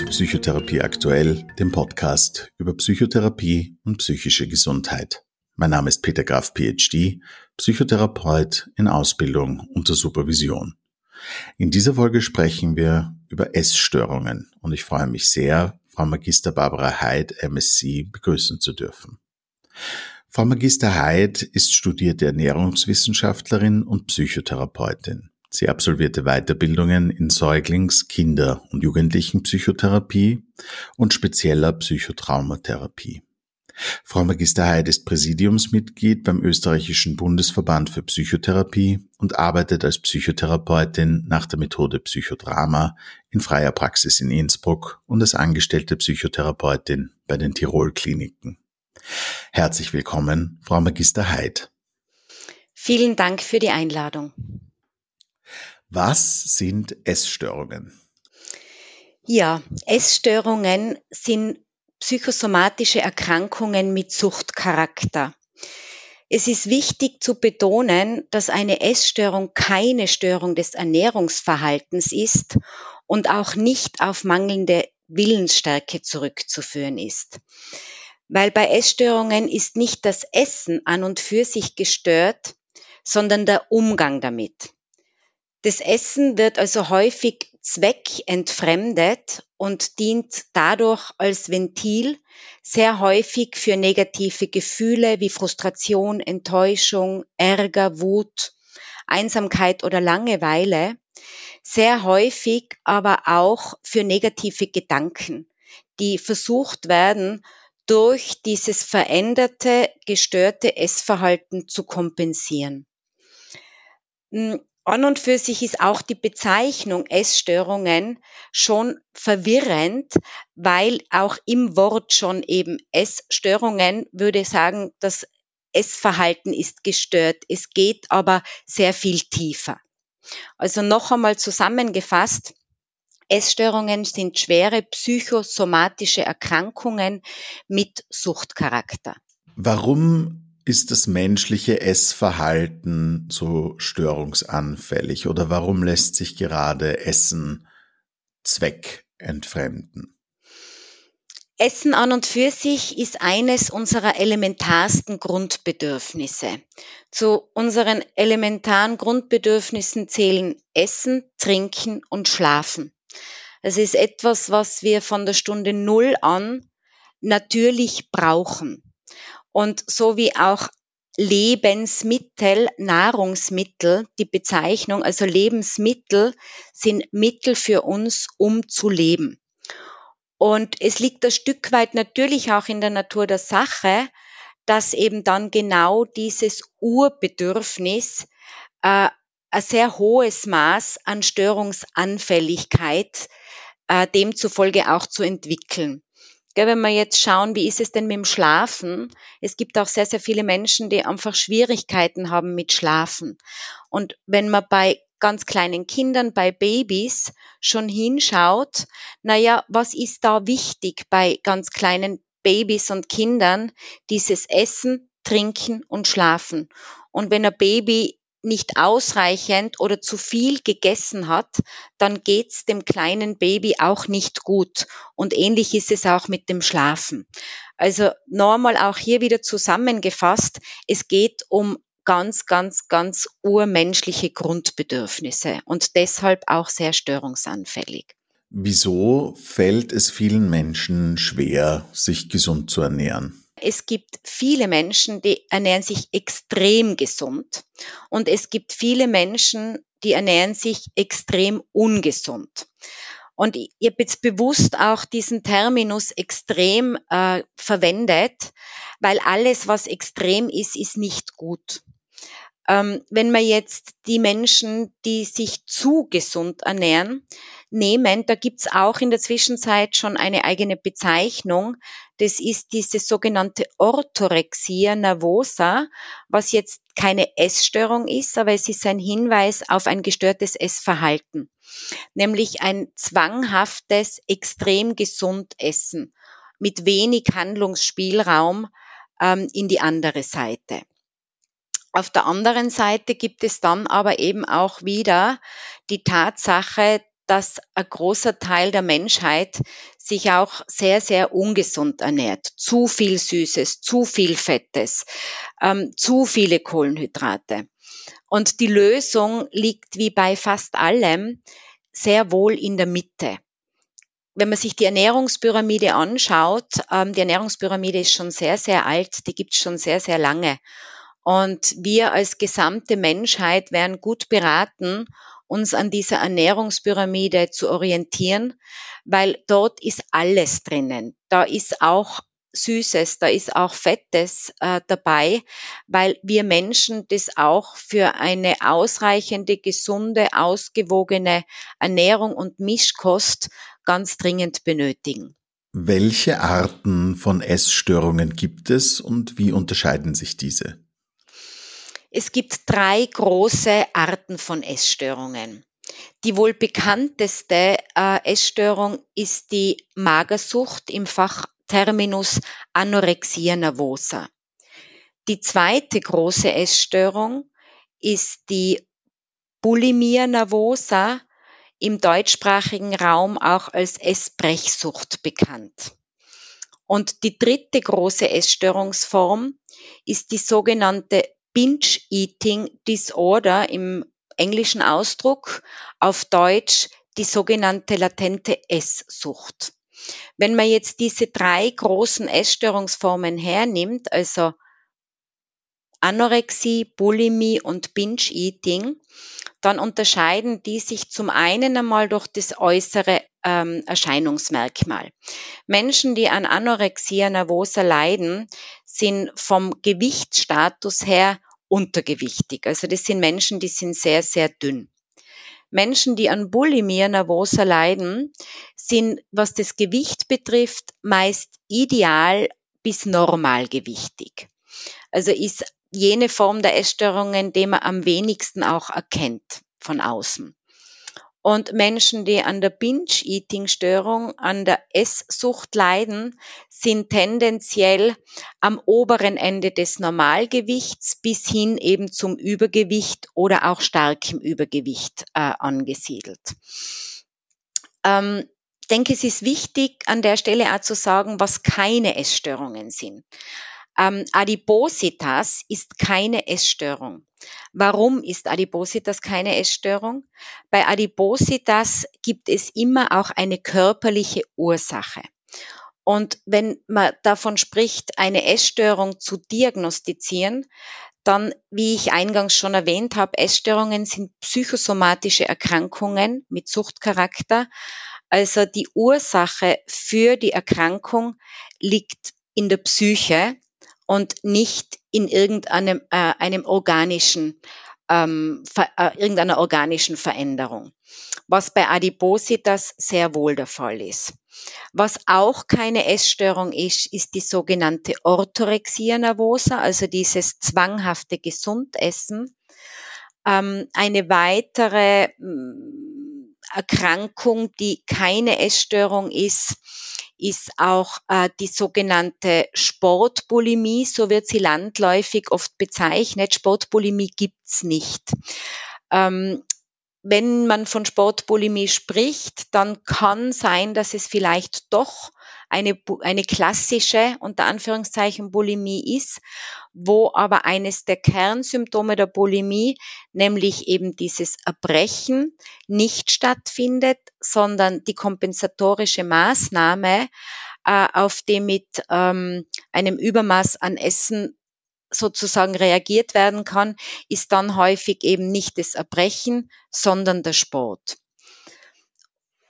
zu Psychotherapie aktuell, dem Podcast über Psychotherapie und psychische Gesundheit. Mein Name ist Peter Graf, PhD, Psychotherapeut in Ausbildung unter Supervision. In dieser Folge sprechen wir über Essstörungen und ich freue mich sehr, Frau Magister Barbara Heid, MSc, begrüßen zu dürfen. Frau Magister Heid ist studierte Ernährungswissenschaftlerin und Psychotherapeutin. Sie absolvierte Weiterbildungen in Säuglings-, Kinder- und Jugendlichenpsychotherapie und spezieller Psychotraumatherapie. Frau Magister Heid ist Präsidiumsmitglied beim österreichischen Bundesverband für Psychotherapie und arbeitet als Psychotherapeutin nach der Methode Psychodrama in freier Praxis in Innsbruck und als angestellte Psychotherapeutin bei den Tirol Kliniken. Herzlich willkommen, Frau Magister Heid. Vielen Dank für die Einladung. Was sind Essstörungen? Ja, Essstörungen sind psychosomatische Erkrankungen mit Suchtcharakter. Es ist wichtig zu betonen, dass eine Essstörung keine Störung des Ernährungsverhaltens ist und auch nicht auf mangelnde Willensstärke zurückzuführen ist. Weil bei Essstörungen ist nicht das Essen an und für sich gestört, sondern der Umgang damit. Das Essen wird also häufig zweckentfremdet und dient dadurch als Ventil sehr häufig für negative Gefühle wie Frustration, Enttäuschung, Ärger, Wut, Einsamkeit oder Langeweile, sehr häufig aber auch für negative Gedanken, die versucht werden, durch dieses veränderte, gestörte Essverhalten zu kompensieren. An und für sich ist auch die Bezeichnung Essstörungen schon verwirrend, weil auch im Wort schon eben Essstörungen würde sagen, das Essverhalten ist gestört. Es geht aber sehr viel tiefer. Also noch einmal zusammengefasst, Essstörungen sind schwere psychosomatische Erkrankungen mit Suchtcharakter. Warum ist das menschliche Essverhalten so störungsanfällig oder warum lässt sich gerade Essen zweckentfremden? Essen an und für sich ist eines unserer elementarsten Grundbedürfnisse. Zu unseren elementaren Grundbedürfnissen zählen Essen, Trinken und Schlafen. Es ist etwas, was wir von der Stunde Null an natürlich brauchen. Und so wie auch Lebensmittel, Nahrungsmittel, die Bezeichnung, also Lebensmittel sind Mittel für uns, um zu leben. Und es liegt ein Stück weit natürlich auch in der Natur der Sache, dass eben dann genau dieses Urbedürfnis äh, ein sehr hohes Maß an Störungsanfälligkeit äh, demzufolge auch zu entwickeln. Gell, wenn wir jetzt schauen, wie ist es denn mit dem Schlafen? Es gibt auch sehr, sehr viele Menschen, die einfach Schwierigkeiten haben mit Schlafen. Und wenn man bei ganz kleinen Kindern, bei Babys schon hinschaut, naja, was ist da wichtig bei ganz kleinen Babys und Kindern? Dieses Essen, Trinken und Schlafen. Und wenn ein Baby nicht ausreichend oder zu viel gegessen hat, dann geht's dem kleinen Baby auch nicht gut. Und ähnlich ist es auch mit dem Schlafen. Also normal auch hier wieder zusammengefasst, es geht um ganz, ganz, ganz urmenschliche Grundbedürfnisse und deshalb auch sehr störungsanfällig. Wieso fällt es vielen Menschen schwer, sich gesund zu ernähren? Es gibt viele Menschen, die ernähren sich extrem gesund und es gibt viele Menschen, die ernähren sich extrem ungesund. Und ich habe jetzt bewusst auch diesen Terminus extrem äh, verwendet, weil alles, was extrem ist, ist nicht gut. Ähm, wenn man jetzt die Menschen, die sich zu gesund ernähren, nehmen, da gibt's auch in der Zwischenzeit schon eine eigene Bezeichnung. Das ist diese sogenannte Orthorexia nervosa, was jetzt keine Essstörung ist, aber es ist ein Hinweis auf ein gestörtes Essverhalten, nämlich ein zwanghaftes, extrem gesund Essen mit wenig Handlungsspielraum ähm, in die andere Seite. Auf der anderen Seite gibt es dann aber eben auch wieder die Tatsache, dass ein großer Teil der Menschheit sich auch sehr, sehr ungesund ernährt. Zu viel Süßes, zu viel Fettes, ähm, zu viele Kohlenhydrate. Und die Lösung liegt wie bei fast allem sehr wohl in der Mitte. Wenn man sich die Ernährungspyramide anschaut, ähm, die Ernährungspyramide ist schon sehr, sehr alt, die gibt es schon sehr, sehr lange. Und wir als gesamte Menschheit wären gut beraten, uns an dieser Ernährungspyramide zu orientieren, weil dort ist alles drinnen. Da ist auch Süßes, da ist auch Fettes äh, dabei, weil wir Menschen das auch für eine ausreichende, gesunde, ausgewogene Ernährung und Mischkost ganz dringend benötigen. Welche Arten von Essstörungen gibt es und wie unterscheiden sich diese? Es gibt drei große Arten von Essstörungen. Die wohl bekannteste äh, Essstörung ist die Magersucht im Fachterminus Anorexia nervosa. Die zweite große Essstörung ist die Bulimia nervosa, im deutschsprachigen Raum auch als Essbrechsucht bekannt. Und die dritte große Essstörungsform ist die sogenannte Binge Eating Disorder im englischen Ausdruck, auf Deutsch die sogenannte latente Esssucht. Wenn man jetzt diese drei großen Essstörungsformen hernimmt, also Anorexie, Bulimie und Binge Eating, dann unterscheiden die sich zum einen einmal durch das äußere ähm, Erscheinungsmerkmal. Menschen, die an Anorexia nervosa leiden, sind vom Gewichtsstatus her untergewichtig. Also das sind Menschen, die sind sehr, sehr dünn. Menschen, die an Bulimia nervosa leiden, sind, was das Gewicht betrifft, meist ideal bis normalgewichtig. Also ist jene Form der Essstörungen, die man am wenigsten auch erkennt von außen. Und Menschen, die an der Binge-Eating-Störung, an der Esssucht leiden, sind tendenziell am oberen Ende des Normalgewichts bis hin eben zum Übergewicht oder auch starkem Übergewicht äh, angesiedelt. Ähm, ich denke, es ist wichtig, an der Stelle auch zu sagen, was keine Essstörungen sind. Ähm, Adipositas ist keine Essstörung. Warum ist Adipositas keine Essstörung? Bei Adipositas gibt es immer auch eine körperliche Ursache. Und wenn man davon spricht, eine Essstörung zu diagnostizieren, dann, wie ich eingangs schon erwähnt habe, Essstörungen sind psychosomatische Erkrankungen mit Suchtcharakter. Also die Ursache für die Erkrankung liegt in der Psyche und nicht in irgendeinem äh, einem organischen ähm, äh, irgendeiner organischen Veränderung, was bei Adipositas sehr wohl der Fall ist. Was auch keine Essstörung ist, ist die sogenannte Orthorexia nervosa, also dieses zwanghafte Gesundessen. Ähm, eine weitere mm, Erkrankung, die keine Essstörung ist, ist auch äh, die sogenannte Sportbulimie, so wird sie landläufig oft bezeichnet. Sportbulimie gibt's nicht. Ähm, wenn man von Sportbulimie spricht, dann kann sein, dass es vielleicht doch eine, eine klassische, unter Anführungszeichen, Bulimie ist, wo aber eines der Kernsymptome der Bulimie, nämlich eben dieses Erbrechen, nicht stattfindet, sondern die kompensatorische Maßnahme, äh, auf die mit ähm, einem Übermaß an Essen sozusagen reagiert werden kann, ist dann häufig eben nicht das Erbrechen, sondern der Sport.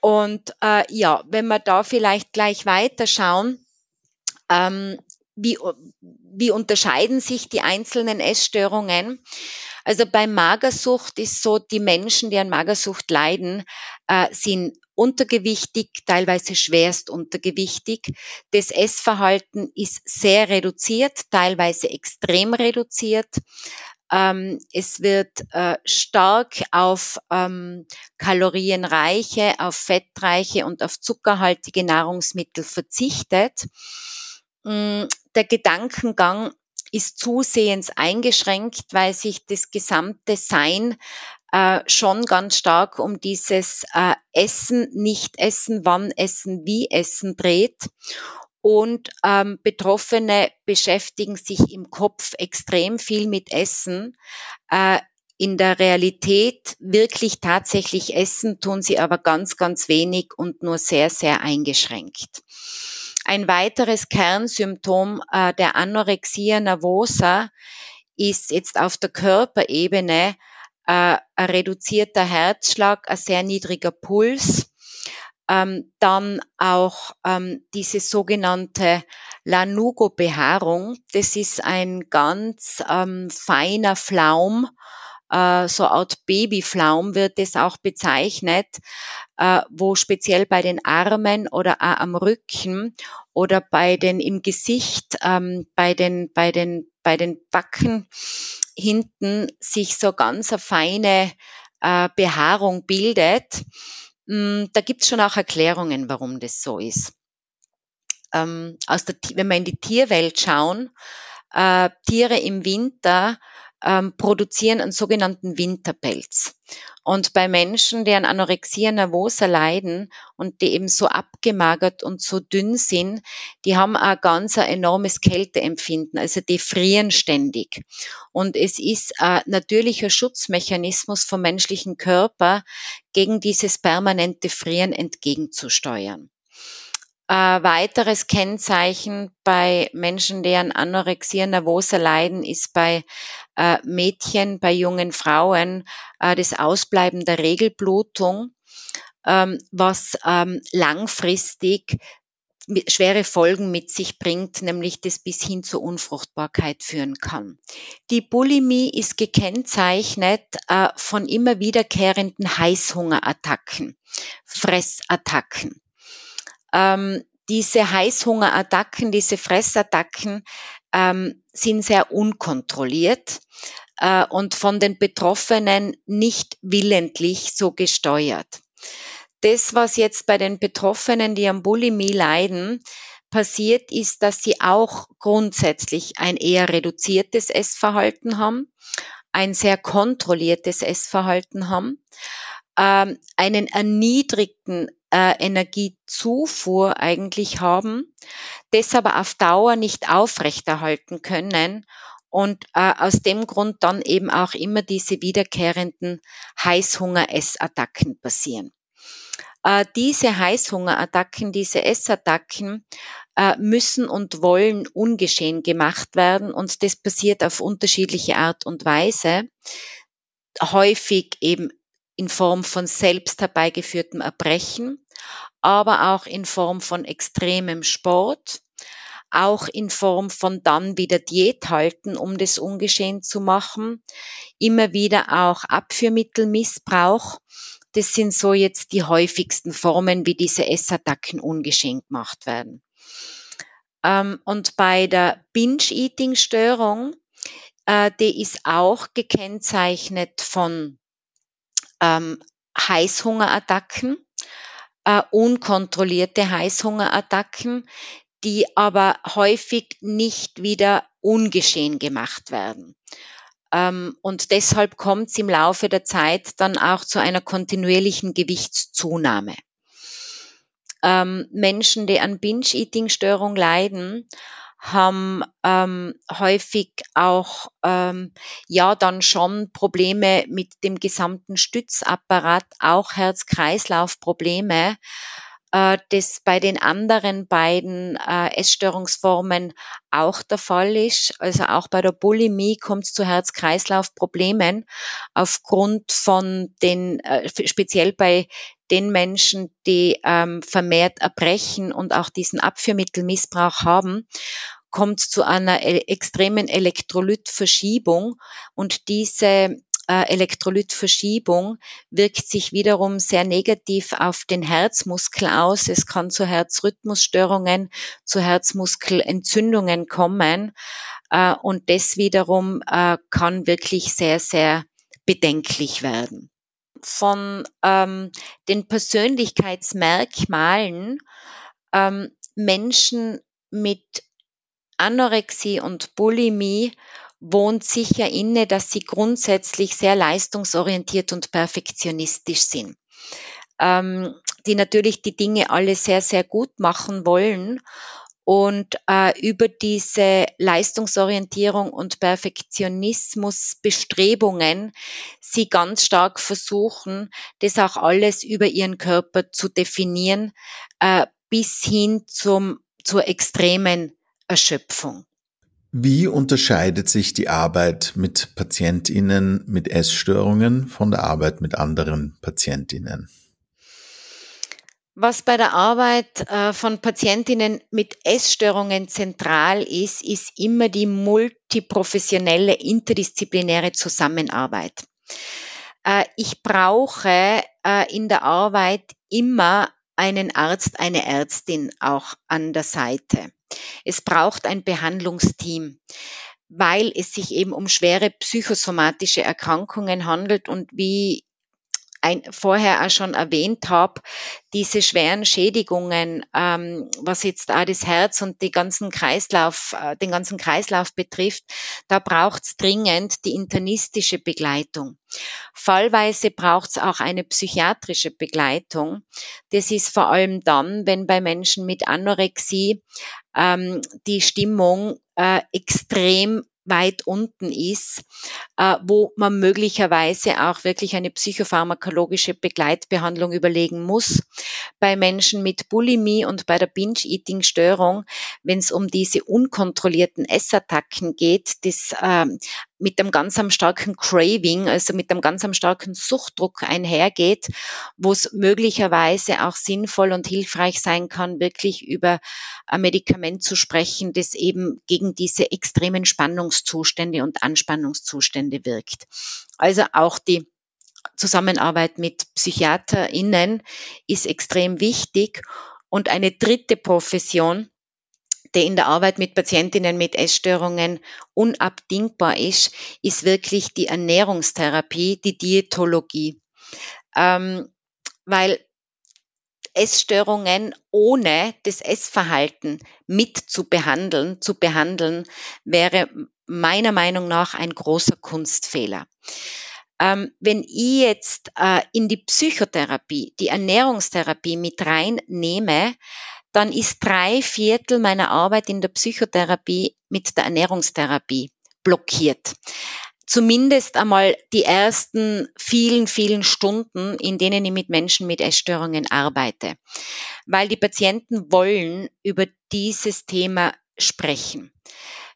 Und äh, ja, wenn wir da vielleicht gleich weiterschauen, ähm, wie, wie unterscheiden sich die einzelnen Essstörungen? Also bei Magersucht ist so, die Menschen, die an Magersucht leiden, äh, sind untergewichtig, teilweise schwerst untergewichtig. Das Essverhalten ist sehr reduziert, teilweise extrem reduziert. Ähm, es wird äh, stark auf ähm, kalorienreiche, auf fettreiche und auf zuckerhaltige Nahrungsmittel verzichtet. Mm, der Gedankengang ist zusehends eingeschränkt, weil sich das gesamte Sein äh, schon ganz stark um dieses äh, Essen, nicht essen, wann essen, wie essen dreht. Und ähm, Betroffene beschäftigen sich im Kopf extrem viel mit Essen. Äh, in der Realität wirklich tatsächlich essen tun sie aber ganz, ganz wenig und nur sehr, sehr eingeschränkt. Ein weiteres Kernsymptom äh, der Anorexia nervosa ist jetzt auf der Körperebene äh, ein reduzierter Herzschlag, ein sehr niedriger Puls, ähm, dann auch ähm, diese sogenannte Lanugo-Behaarung. Das ist ein ganz ähm, feiner Flaum, äh, so Art Babyflaum wird es auch bezeichnet, äh, wo speziell bei den Armen oder auch am Rücken oder bei den im Gesicht, ähm, bei den bei den bei den Backen hinten sich so ganz eine feine äh, Behaarung bildet. Mm, da gibt es schon auch Erklärungen, warum das so ist. Ähm, aus der, wenn wir in die Tierwelt schauen, äh, Tiere im Winter ähm, produzieren einen sogenannten Winterpelz. Und bei Menschen, die an Anorexia nervosa leiden und die eben so abgemagert und so dünn sind, die haben ein ganz ein enormes Kälteempfinden, also die frieren ständig. Und es ist ein natürlicher Schutzmechanismus vom menschlichen Körper, gegen dieses permanente Frieren entgegenzusteuern. Ein weiteres Kennzeichen bei Menschen, die an Anorexia nervosa leiden, ist bei äh, Mädchen, bei jungen Frauen äh, das Ausbleiben der Regelblutung, ähm, was ähm, langfristig schwere Folgen mit sich bringt, nämlich das bis hin zur Unfruchtbarkeit führen kann. Die Bulimie ist gekennzeichnet äh, von immer wiederkehrenden Heißhungerattacken, Fressattacken. Ähm, diese Heißhungerattacken, diese Fressattacken ähm, sind sehr unkontrolliert äh, und von den Betroffenen nicht willentlich so gesteuert. Das, was jetzt bei den Betroffenen, die am Bulimie leiden, passiert, ist, dass sie auch grundsätzlich ein eher reduziertes Essverhalten haben, ein sehr kontrolliertes Essverhalten haben, ähm, einen erniedrigten äh, Energiezufuhr eigentlich haben, das aber auf Dauer nicht aufrechterhalten können und äh, aus dem Grund dann eben auch immer diese wiederkehrenden Heißhunger-Essattacken passieren. Äh, diese Heißhungerattacken, diese Essattacken äh, müssen und wollen ungeschehen gemacht werden und das passiert auf unterschiedliche Art und Weise. Häufig eben in Form von selbst herbeigeführtem Erbrechen, aber auch in Form von extremem Sport, auch in Form von dann wieder Diät halten, um das ungeschehen zu machen, immer wieder auch Abführmittelmissbrauch. Das sind so jetzt die häufigsten Formen, wie diese Essattacken ungeschehen gemacht werden. Ähm, und bei der Binge-Eating-Störung, äh, die ist auch gekennzeichnet von ähm, Heißhungerattacken, äh, unkontrollierte Heißhungerattacken, die aber häufig nicht wieder ungeschehen gemacht werden. Ähm, und deshalb kommt es im Laufe der Zeit dann auch zu einer kontinuierlichen Gewichtszunahme. Ähm, Menschen, die an Binge-Eating-Störung leiden, haben ähm, häufig auch ähm, ja dann schon Probleme mit dem gesamten Stützapparat, auch Herz-Kreislauf-Probleme. Äh, das bei den anderen beiden äh, Essstörungsformen auch der Fall ist. Also auch bei der Bulimie kommt es zu Herz-Kreislauf-Problemen aufgrund von den, äh, speziell bei den Menschen, die ähm, vermehrt erbrechen und auch diesen Abführmittelmissbrauch haben, kommt zu einer e extremen Elektrolytverschiebung und diese äh, Elektrolytverschiebung wirkt sich wiederum sehr negativ auf den Herzmuskel aus. Es kann zu Herzrhythmusstörungen, zu Herzmuskelentzündungen kommen. Äh, und das wiederum äh, kann wirklich sehr, sehr bedenklich werden. Von ähm, den Persönlichkeitsmerkmalen ähm, Menschen mit Anorexie und Bulimie wohnt sicher inne, dass sie grundsätzlich sehr leistungsorientiert und perfektionistisch sind. Ähm, die natürlich die Dinge alle sehr, sehr gut machen wollen und äh, über diese Leistungsorientierung und Perfektionismus Bestrebungen sie ganz stark versuchen, das auch alles über ihren Körper zu definieren, äh, bis hin zum, zur extremen Erschöpfung. Wie unterscheidet sich die Arbeit mit Patientinnen mit Essstörungen von der Arbeit mit anderen Patientinnen? Was bei der Arbeit äh, von Patientinnen mit Essstörungen zentral ist, ist immer die multiprofessionelle, interdisziplinäre Zusammenarbeit. Äh, ich brauche äh, in der Arbeit immer einen Arzt, eine Ärztin auch an der Seite. Es braucht ein Behandlungsteam, weil es sich eben um schwere psychosomatische Erkrankungen handelt und wie ein, vorher auch schon erwähnt habe, diese schweren Schädigungen, ähm, was jetzt auch das Herz und die ganzen Kreislauf, äh, den ganzen Kreislauf betrifft, da braucht es dringend die internistische Begleitung. Fallweise braucht es auch eine psychiatrische Begleitung. Das ist vor allem dann, wenn bei Menschen mit Anorexie ähm, die Stimmung äh, extrem weit unten ist, äh, wo man möglicherweise auch wirklich eine psychopharmakologische Begleitbehandlung überlegen muss. Bei Menschen mit Bulimie und bei der Binge-Eating-Störung, wenn es um diese unkontrollierten Essattacken geht, das äh, mit einem ganz starken Craving, also mit einem ganz starken Suchtdruck einhergeht, wo es möglicherweise auch sinnvoll und hilfreich sein kann, wirklich über ein Medikament zu sprechen, das eben gegen diese extremen Spannungszustände und Anspannungszustände wirkt. Also auch die Zusammenarbeit mit PsychiaterInnen ist extrem wichtig. Und eine dritte Profession, der in der Arbeit mit Patientinnen mit Essstörungen unabdingbar ist, ist wirklich die Ernährungstherapie, die Diätologie. Ähm, weil Essstörungen ohne das Essverhalten mit zu behandeln, zu behandeln, wäre meiner Meinung nach ein großer Kunstfehler. Ähm, wenn ich jetzt äh, in die Psychotherapie, die Ernährungstherapie mit reinnehme, dann ist drei Viertel meiner Arbeit in der Psychotherapie mit der Ernährungstherapie blockiert. Zumindest einmal die ersten vielen, vielen Stunden, in denen ich mit Menschen mit Essstörungen arbeite. Weil die Patienten wollen über dieses Thema sprechen.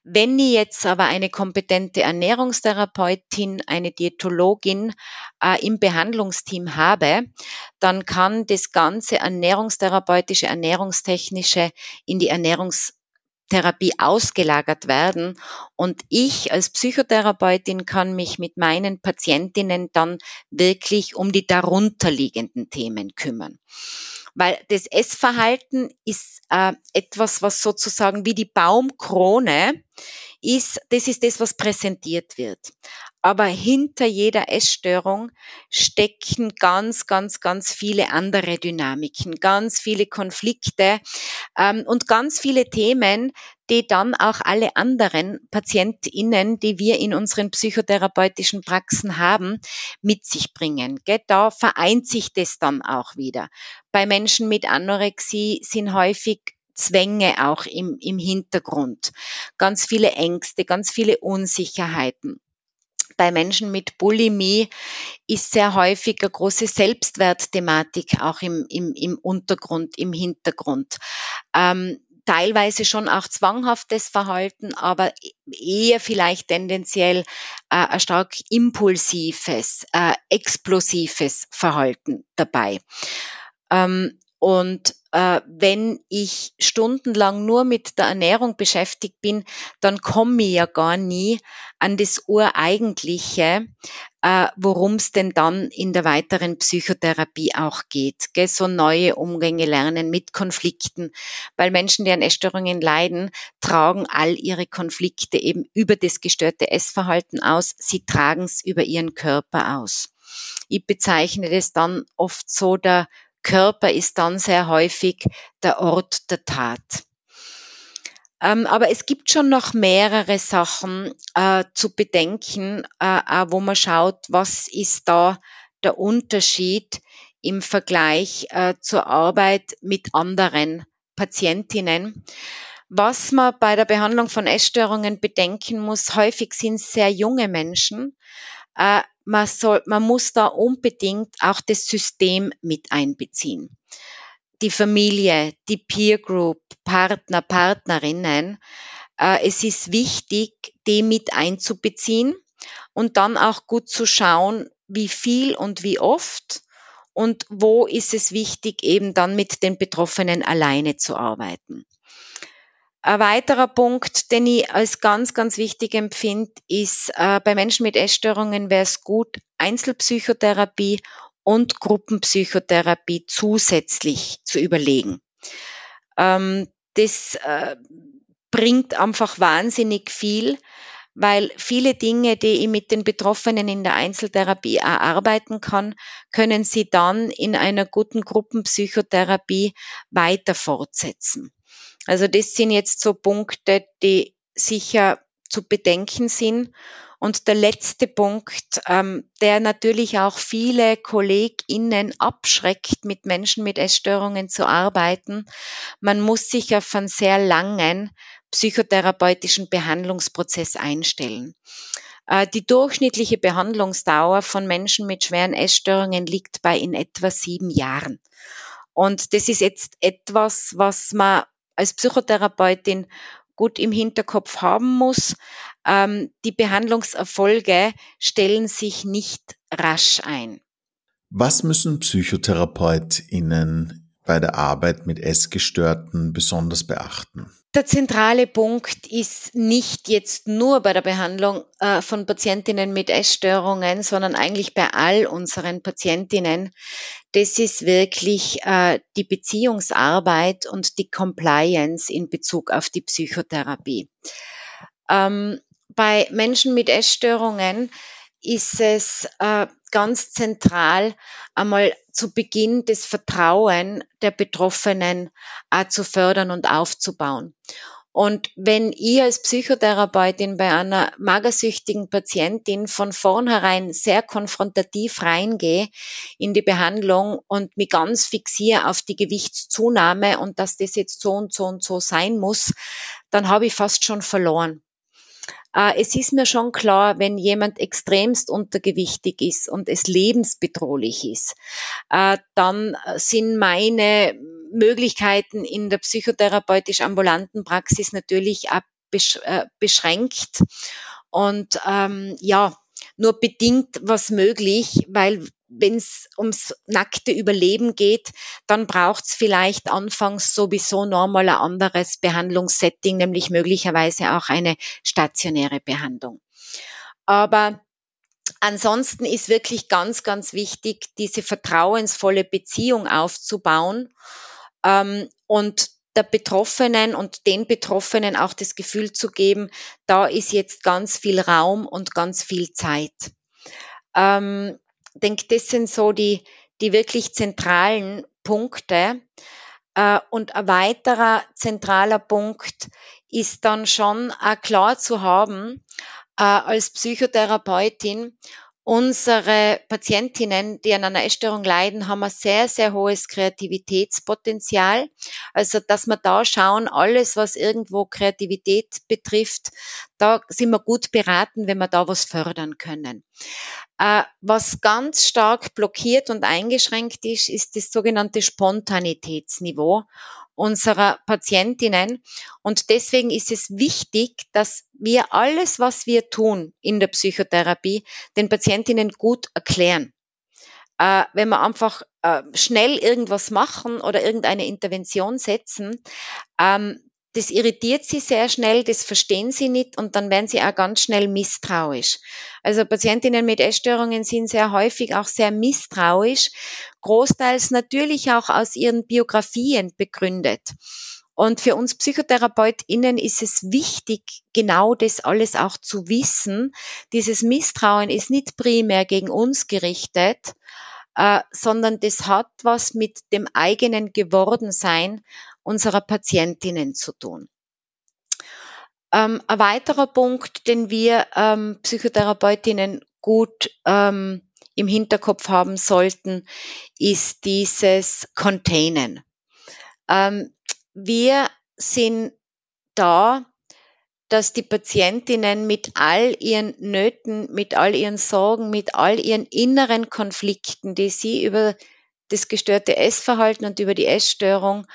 Wenn ich jetzt aber eine kompetente Ernährungstherapeutin, eine Diätologin äh, im Behandlungsteam habe, dann kann das ganze ernährungstherapeutische, ernährungstechnische in die Ernährungstherapie ausgelagert werden. Und ich als Psychotherapeutin kann mich mit meinen Patientinnen dann wirklich um die darunterliegenden Themen kümmern. Weil das Essverhalten ist äh, etwas, was sozusagen wie die Baumkrone ist, das ist das, was präsentiert wird. Aber hinter jeder Essstörung stecken ganz, ganz, ganz viele andere Dynamiken, ganz viele Konflikte ähm, und ganz viele Themen, die dann auch alle anderen PatientInnen, die wir in unseren psychotherapeutischen Praxen haben, mit sich bringen. Da vereint sich das dann auch wieder. Bei Menschen mit Anorexie sind häufig Zwänge auch im, im Hintergrund, ganz viele Ängste, ganz viele Unsicherheiten. Bei Menschen mit Bulimie ist sehr häufig eine große Selbstwertthematik auch im, im, im Untergrund, im Hintergrund. Ähm, teilweise schon auch zwanghaftes Verhalten, aber eher vielleicht tendenziell äh, ein stark impulsives, äh, explosives Verhalten dabei. Ähm, und äh, wenn ich stundenlang nur mit der Ernährung beschäftigt bin, dann komme ich ja gar nie an das Ureigentliche, äh, worum es denn dann in der weiteren Psychotherapie auch geht. Gell? So neue Umgänge lernen mit Konflikten, weil Menschen, die an Essstörungen leiden, tragen all ihre Konflikte eben über das gestörte Essverhalten aus. Sie tragen es über ihren Körper aus. Ich bezeichne das dann oft so der Körper ist dann sehr häufig der Ort der Tat. Ähm, aber es gibt schon noch mehrere Sachen äh, zu bedenken, äh, wo man schaut, was ist da der Unterschied im Vergleich äh, zur Arbeit mit anderen Patientinnen. Was man bei der Behandlung von Essstörungen bedenken muss, häufig sind es sehr junge Menschen. Man, soll, man muss da unbedingt auch das System mit einbeziehen. Die Familie, die Peer Group, Partner, Partnerinnen. Äh, es ist wichtig, die mit einzubeziehen und dann auch gut zu schauen, wie viel und wie oft und wo ist es wichtig, eben dann mit den Betroffenen alleine zu arbeiten. Ein weiterer Punkt, den ich als ganz, ganz wichtig empfinde, ist, äh, bei Menschen mit Essstörungen wäre es gut, Einzelpsychotherapie und Gruppenpsychotherapie zusätzlich zu überlegen. Ähm, das äh, bringt einfach wahnsinnig viel, weil viele Dinge, die ich mit den Betroffenen in der Einzeltherapie erarbeiten kann, können sie dann in einer guten Gruppenpsychotherapie weiter fortsetzen. Also das sind jetzt so Punkte, die sicher zu bedenken sind. Und der letzte Punkt, ähm, der natürlich auch viele KollegInnen abschreckt, mit Menschen mit Essstörungen zu arbeiten. Man muss sich auf einen sehr langen psychotherapeutischen Behandlungsprozess einstellen. Äh, die durchschnittliche Behandlungsdauer von Menschen mit schweren Essstörungen liegt bei in etwa sieben Jahren. Und das ist jetzt etwas, was man als Psychotherapeutin gut im Hinterkopf haben muss. Ähm, die Behandlungserfolge stellen sich nicht rasch ein. Was müssen PsychotherapeutInnen bei der Arbeit mit Essgestörten besonders beachten? Der zentrale Punkt ist nicht jetzt nur bei der Behandlung äh, von Patientinnen mit Essstörungen, sondern eigentlich bei all unseren Patientinnen. Das ist wirklich äh, die Beziehungsarbeit und die Compliance in Bezug auf die Psychotherapie. Ähm, bei Menschen mit Essstörungen ist es äh, ganz zentral, einmal zu Beginn das Vertrauen der Betroffenen äh, zu fördern und aufzubauen. Und wenn ich als Psychotherapeutin bei einer magersüchtigen Patientin von vornherein sehr konfrontativ reingehe in die Behandlung und mich ganz fixiere auf die Gewichtszunahme und dass das jetzt so und so und so sein muss, dann habe ich fast schon verloren. Äh, es ist mir schon klar, wenn jemand extremst untergewichtig ist und es lebensbedrohlich ist, äh, dann sind meine Möglichkeiten in der psychotherapeutisch ambulanten Praxis natürlich äh, beschränkt. Und ähm, ja, nur bedingt was möglich, weil wenn es ums nackte Überleben geht, dann braucht es vielleicht anfangs sowieso nochmal ein anderes Behandlungssetting, nämlich möglicherweise auch eine stationäre Behandlung. Aber ansonsten ist wirklich ganz, ganz wichtig, diese vertrauensvolle Beziehung aufzubauen ähm, und der Betroffenen und den Betroffenen auch das Gefühl zu geben, da ist jetzt ganz viel Raum und ganz viel Zeit. Ähm, denke, das sind so die, die wirklich zentralen Punkte. Äh, und ein weiterer zentraler Punkt ist dann schon auch klar zu haben, äh, als Psychotherapeutin, Unsere Patientinnen, die an einer Essstörung leiden, haben ein sehr, sehr hohes Kreativitätspotenzial. Also, dass wir da schauen, alles, was irgendwo Kreativität betrifft, da sind wir gut beraten, wenn wir da was fördern können. Äh, was ganz stark blockiert und eingeschränkt ist, ist das sogenannte Spontanitätsniveau unserer Patientinnen. Und deswegen ist es wichtig, dass wir alles, was wir tun in der Psychotherapie, den Patientinnen gut erklären. Äh, wenn wir einfach äh, schnell irgendwas machen oder irgendeine Intervention setzen, ähm, das irritiert sie sehr schnell, das verstehen sie nicht und dann werden sie auch ganz schnell misstrauisch. Also Patientinnen mit Essstörungen sind sehr häufig auch sehr misstrauisch, großteils natürlich auch aus ihren Biografien begründet. Und für uns PsychotherapeutInnen ist es wichtig, genau das alles auch zu wissen. Dieses Misstrauen ist nicht primär gegen uns gerichtet, äh, sondern das hat was mit dem eigenen Gewordensein unserer Patientinnen zu tun. Ähm, ein weiterer Punkt, den wir ähm, Psychotherapeutinnen gut ähm, im Hinterkopf haben sollten, ist dieses Containen. Ähm, wir sind da, dass die Patientinnen mit all ihren Nöten, mit all ihren Sorgen, mit all ihren inneren Konflikten, die sie über das gestörte Essverhalten und über die Essstörung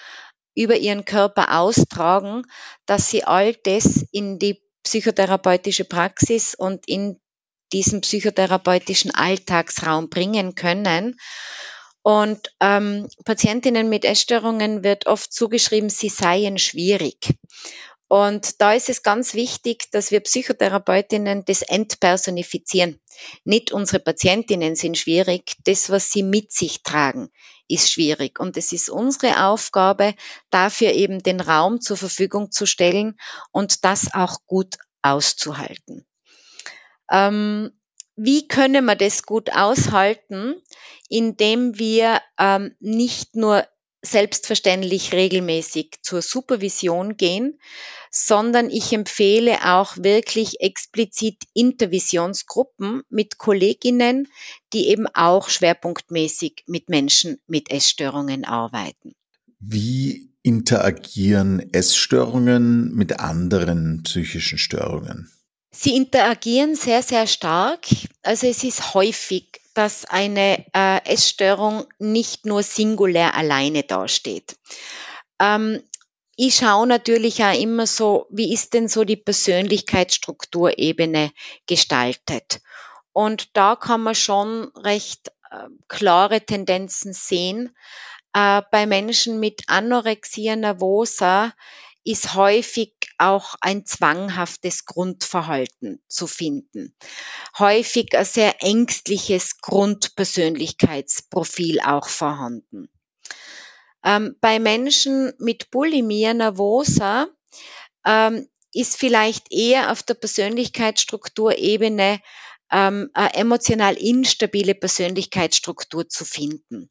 über ihren Körper austragen, dass sie all das in die psychotherapeutische Praxis und in diesen psychotherapeutischen Alltagsraum bringen können. Und ähm, Patientinnen mit Essstörungen wird oft zugeschrieben, sie seien schwierig. Und da ist es ganz wichtig, dass wir Psychotherapeutinnen das entpersonifizieren. Nicht unsere Patientinnen sind schwierig, das, was sie mit sich tragen, ist schwierig. Und es ist unsere Aufgabe, dafür eben den Raum zur Verfügung zu stellen und das auch gut auszuhalten. Ähm, wie können wir das gut aushalten, indem wir ähm, nicht nur selbstverständlich regelmäßig zur Supervision gehen, sondern ich empfehle auch wirklich explizit Intervisionsgruppen mit Kolleginnen, die eben auch schwerpunktmäßig mit Menschen mit Essstörungen arbeiten. Wie interagieren Essstörungen mit anderen psychischen Störungen? Sie interagieren sehr, sehr stark. Also es ist häufig, dass eine äh, Essstörung nicht nur singulär alleine dasteht. Ähm, ich schaue natürlich auch immer so, wie ist denn so die Persönlichkeitsstrukturebene gestaltet? Und da kann man schon recht äh, klare Tendenzen sehen. Äh, bei Menschen mit Anorexia nervosa ist häufig auch ein zwanghaftes Grundverhalten zu finden. Häufig ein sehr ängstliches Grundpersönlichkeitsprofil auch vorhanden. Ähm, bei Menschen mit Bulimia nervosa ähm, ist vielleicht eher auf der Persönlichkeitsstrukturebene ähm, eine emotional instabile Persönlichkeitsstruktur zu finden.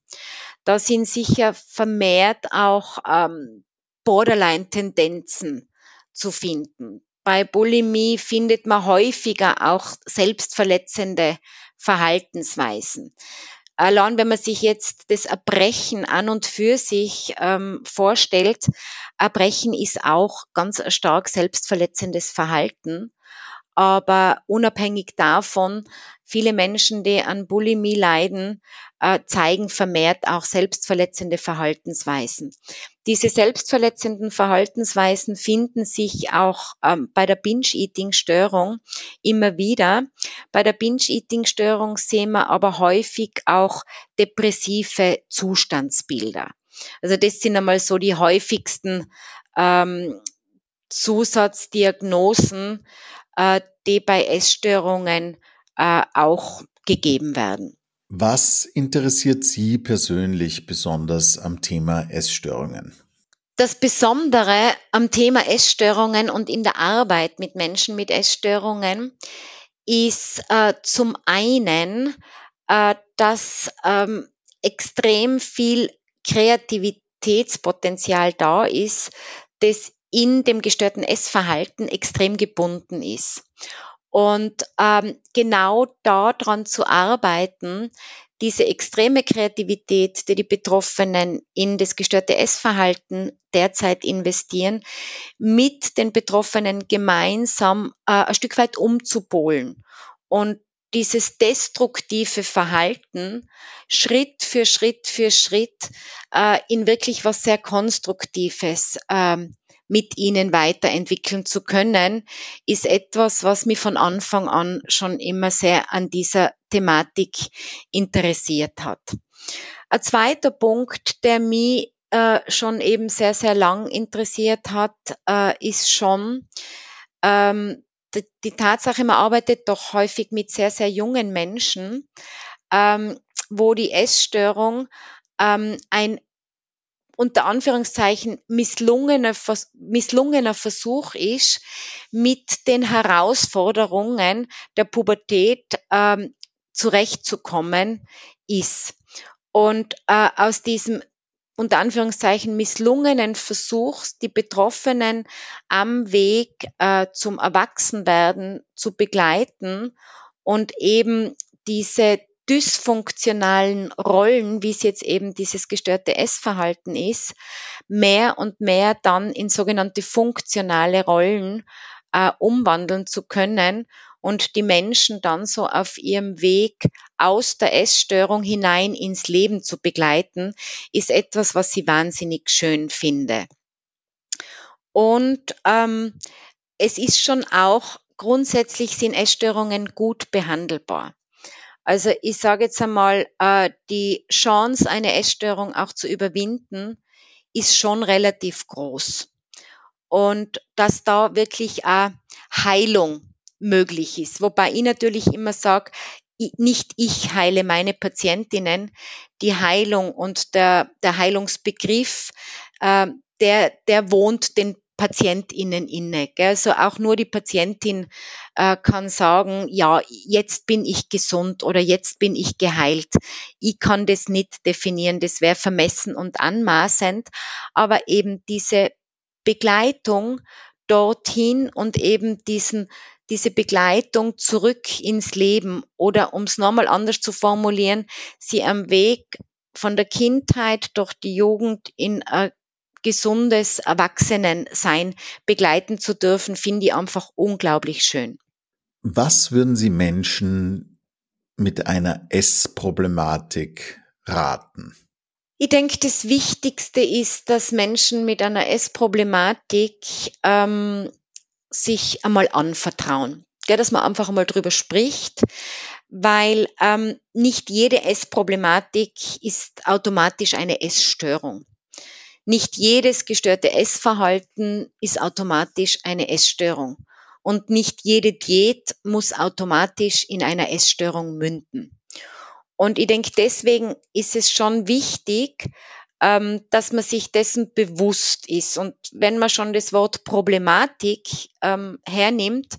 Da sind sicher vermehrt auch ähm, Borderline-Tendenzen zu finden. Bei Bulimie findet man häufiger auch selbstverletzende Verhaltensweisen. Allein wenn man sich jetzt das Erbrechen an und für sich ähm, vorstellt, Erbrechen ist auch ganz stark selbstverletzendes Verhalten. Aber unabhängig davon, viele Menschen, die an Bulimie leiden, äh, zeigen vermehrt auch selbstverletzende Verhaltensweisen. Diese selbstverletzenden Verhaltensweisen finden sich auch ähm, bei der Binge-Eating-Störung immer wieder. Bei der Binge-Eating-Störung sehen wir aber häufig auch depressive Zustandsbilder. Also das sind einmal so die häufigsten ähm, Zusatzdiagnosen, äh, die bei Essstörungen äh, auch gegeben werden. Was interessiert Sie persönlich besonders am Thema Essstörungen? Das Besondere am Thema Essstörungen und in der Arbeit mit Menschen mit Essstörungen ist äh, zum einen, äh, dass ähm, extrem viel Kreativitätspotenzial da ist, das in dem gestörten Essverhalten extrem gebunden ist. Und ähm, genau daran zu arbeiten, diese extreme Kreativität, die die Betroffenen in das gestörte Essverhalten derzeit investieren, mit den Betroffenen gemeinsam äh, ein Stück weit umzupolen und dieses destruktive Verhalten Schritt für Schritt für Schritt äh, in wirklich was sehr Konstruktives ähm, mit ihnen weiterentwickeln zu können, ist etwas, was mich von Anfang an schon immer sehr an dieser Thematik interessiert hat. Ein zweiter Punkt, der mich äh, schon eben sehr, sehr lang interessiert hat, äh, ist schon ähm, die, die, Tatsache, man arbeitet doch häufig mit sehr, sehr jungen Menschen, ähm, wo die Essstörung ähm, ein unter Anführungszeichen misslungener, misslungener Versuch ist, mit den Herausforderungen der Pubertät ähm, zurechtzukommen ist. Und äh, aus diesem unter Anführungszeichen misslungenen Versuchs, die Betroffenen am Weg äh, zum Erwachsenwerden zu begleiten und eben diese dysfunktionalen Rollen, wie es jetzt eben dieses gestörte Essverhalten ist, mehr und mehr dann in sogenannte funktionale Rollen äh, umwandeln zu können und die Menschen dann so auf ihrem Weg aus der Essstörung hinein ins Leben zu begleiten, ist etwas, was ich wahnsinnig schön finde. Und ähm, es ist schon auch grundsätzlich sind Essstörungen gut behandelbar. Also ich sage jetzt einmal, äh, die Chance, eine Essstörung auch zu überwinden, ist schon relativ groß. Und dass da wirklich auch Heilung möglich ist. Wobei ich natürlich immer sage, nicht ich heile meine Patientinnen, die Heilung und der, der Heilungsbegriff, äh, der, der wohnt den PatientInnen inne. Gell? Also auch nur die Patientin äh, kann sagen, ja, jetzt bin ich gesund oder jetzt bin ich geheilt. Ich kann das nicht definieren, das wäre vermessen und anmaßend, aber eben diese Begleitung dorthin und eben diesen diese Begleitung zurück ins Leben oder um es nochmal anders zu formulieren, sie am Weg von der Kindheit durch die Jugend in ein gesundes Erwachsenensein begleiten zu dürfen, finde ich einfach unglaublich schön. Was würden Sie Menschen mit einer Essproblematik raten? Ich denke, das Wichtigste ist, dass Menschen mit einer Essproblematik ähm, sich einmal anvertrauen. Ja, dass man einfach einmal drüber spricht, weil ähm, nicht jede Essproblematik ist automatisch eine Essstörung. Nicht jedes gestörte Essverhalten ist automatisch eine Essstörung. Und nicht jede Diät muss automatisch in einer Essstörung münden. Und ich denke, deswegen ist es schon wichtig, ähm, dass man sich dessen bewusst ist. Und wenn man schon das Wort Problematik ähm, hernimmt,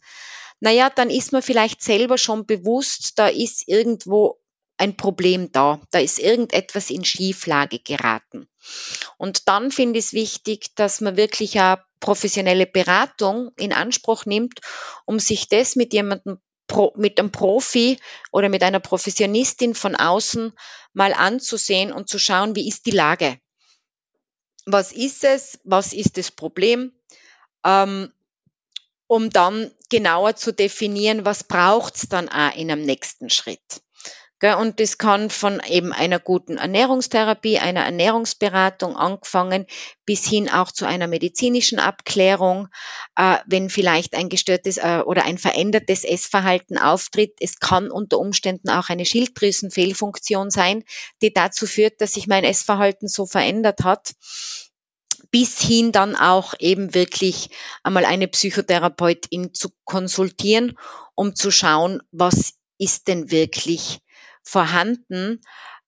naja, dann ist man vielleicht selber schon bewusst, da ist irgendwo ein Problem da. Da ist irgendetwas in Schieflage geraten. Und dann finde ich es wichtig, dass man wirklich eine professionelle Beratung in Anspruch nimmt, um sich das mit jemandem mit einem Profi oder mit einer Professionistin von außen mal anzusehen und zu schauen, wie ist die Lage? Was ist es? Was ist das Problem? Ähm, um dann genauer zu definieren, was braucht es dann auch in einem nächsten Schritt. Und das kann von eben einer guten Ernährungstherapie, einer Ernährungsberatung angefangen bis hin auch zu einer medizinischen Abklärung, äh, wenn vielleicht ein gestörtes äh, oder ein verändertes Essverhalten auftritt. Es kann unter Umständen auch eine Schilddrüsenfehlfunktion sein, die dazu führt, dass sich mein Essverhalten so verändert hat bis hin dann auch eben wirklich einmal eine Psychotherapeutin zu konsultieren, um zu schauen, was ist denn wirklich vorhanden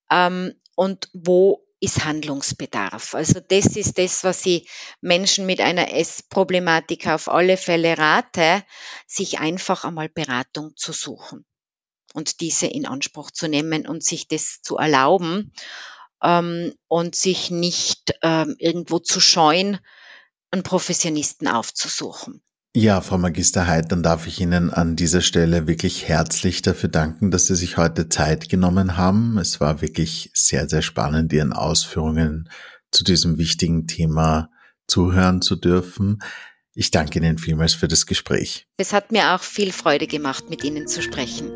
ähm, und wo ist Handlungsbedarf. Also das ist das, was ich Menschen mit einer Essproblematik auf alle Fälle rate, sich einfach einmal Beratung zu suchen und diese in Anspruch zu nehmen und sich das zu erlauben ähm, und sich nicht ähm, irgendwo zu scheuen, einen Professionisten aufzusuchen. Ja, Frau Magister Heid, dann darf ich Ihnen an dieser Stelle wirklich herzlich dafür danken, dass Sie sich heute Zeit genommen haben. Es war wirklich sehr, sehr spannend, Ihren Ausführungen zu diesem wichtigen Thema zuhören zu dürfen. Ich danke Ihnen vielmals für das Gespräch. Es hat mir auch viel Freude gemacht, mit Ihnen zu sprechen.